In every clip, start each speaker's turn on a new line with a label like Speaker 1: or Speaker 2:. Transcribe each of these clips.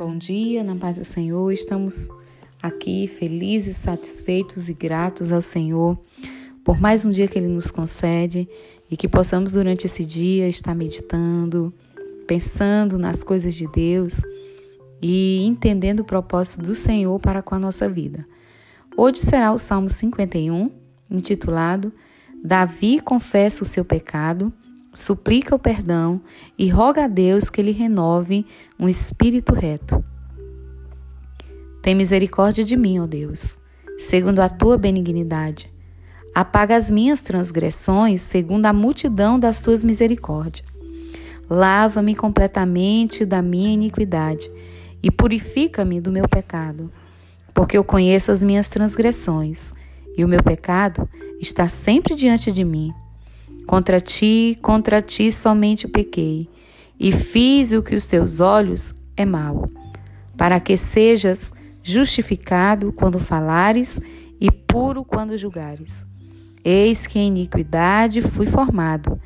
Speaker 1: Bom dia, na paz do Senhor. Estamos aqui felizes, satisfeitos e gratos ao Senhor por mais um dia que Ele nos concede e que possamos durante esse dia estar meditando, pensando nas coisas de Deus e entendendo o propósito do Senhor para com a nossa vida. Hoje será o Salmo 51, intitulado Davi confessa o seu pecado suplica o perdão e roga a Deus que lhe renove um espírito reto. Tem misericórdia de mim, ó Deus, segundo a tua benignidade. Apaga as minhas transgressões, segundo a multidão das tuas misericórdias. Lava-me completamente da minha iniquidade e purifica-me do meu pecado, porque eu conheço as minhas transgressões e o meu pecado está sempre diante de mim. Contra ti, contra ti somente pequei, e fiz o que os teus olhos é mal, para que sejas justificado quando falares e puro quando julgares. Eis que em iniquidade fui formado,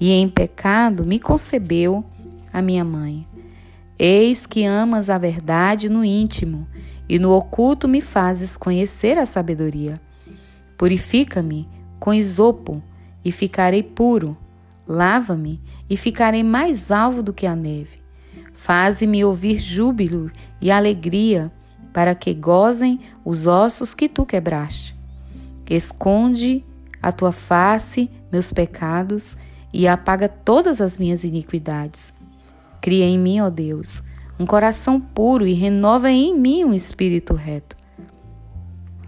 Speaker 1: e em pecado me concebeu a minha mãe. Eis que amas a verdade no íntimo, e no oculto me fazes conhecer a sabedoria. Purifica-me com isopo, e ficarei puro. Lava-me e ficarei mais alvo do que a neve. Faze-me ouvir júbilo e alegria, para que gozem os ossos que tu quebraste. Esconde a tua face meus pecados e apaga todas as minhas iniquidades. Cria em mim, ó Deus, um coração puro e renova em mim um espírito reto.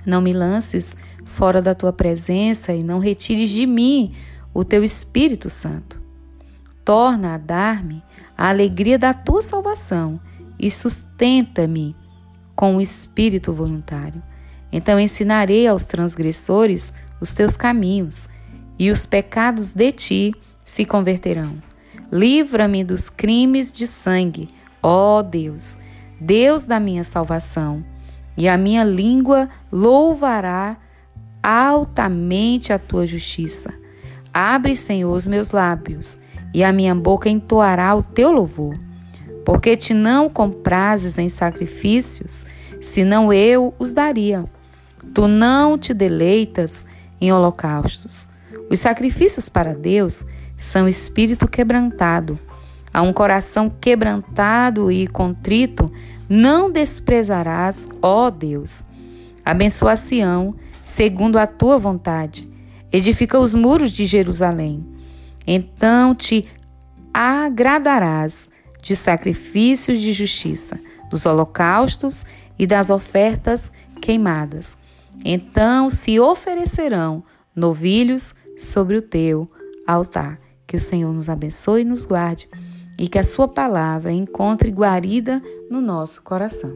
Speaker 1: Não me lances fora da tua presença e não retires de mim o teu Espírito Santo. Torna a dar-me a alegria da tua salvação e sustenta-me com o espírito voluntário. Então ensinarei aos transgressores os teus caminhos, e os pecados de ti se converterão. Livra-me dos crimes de sangue, ó Deus, Deus da minha salvação, e a minha língua louvará altamente a tua justiça. Abre, Senhor, os meus lábios, e a minha boca entoará o teu louvor. Porque te não comprases em sacrifícios, senão eu os daria. Tu não te deleitas em holocaustos. Os sacrifícios para Deus são espírito quebrantado. A um coração quebrantado e contrito não desprezarás, ó Deus. Abençoa Sião segundo a tua vontade. Edifica os muros de Jerusalém. Então te agradarás de sacrifícios de justiça, dos holocaustos e das ofertas queimadas. Então se oferecerão novilhos sobre o teu altar. Que o Senhor nos abençoe e nos guarde e que a sua palavra encontre guarida no nosso coração.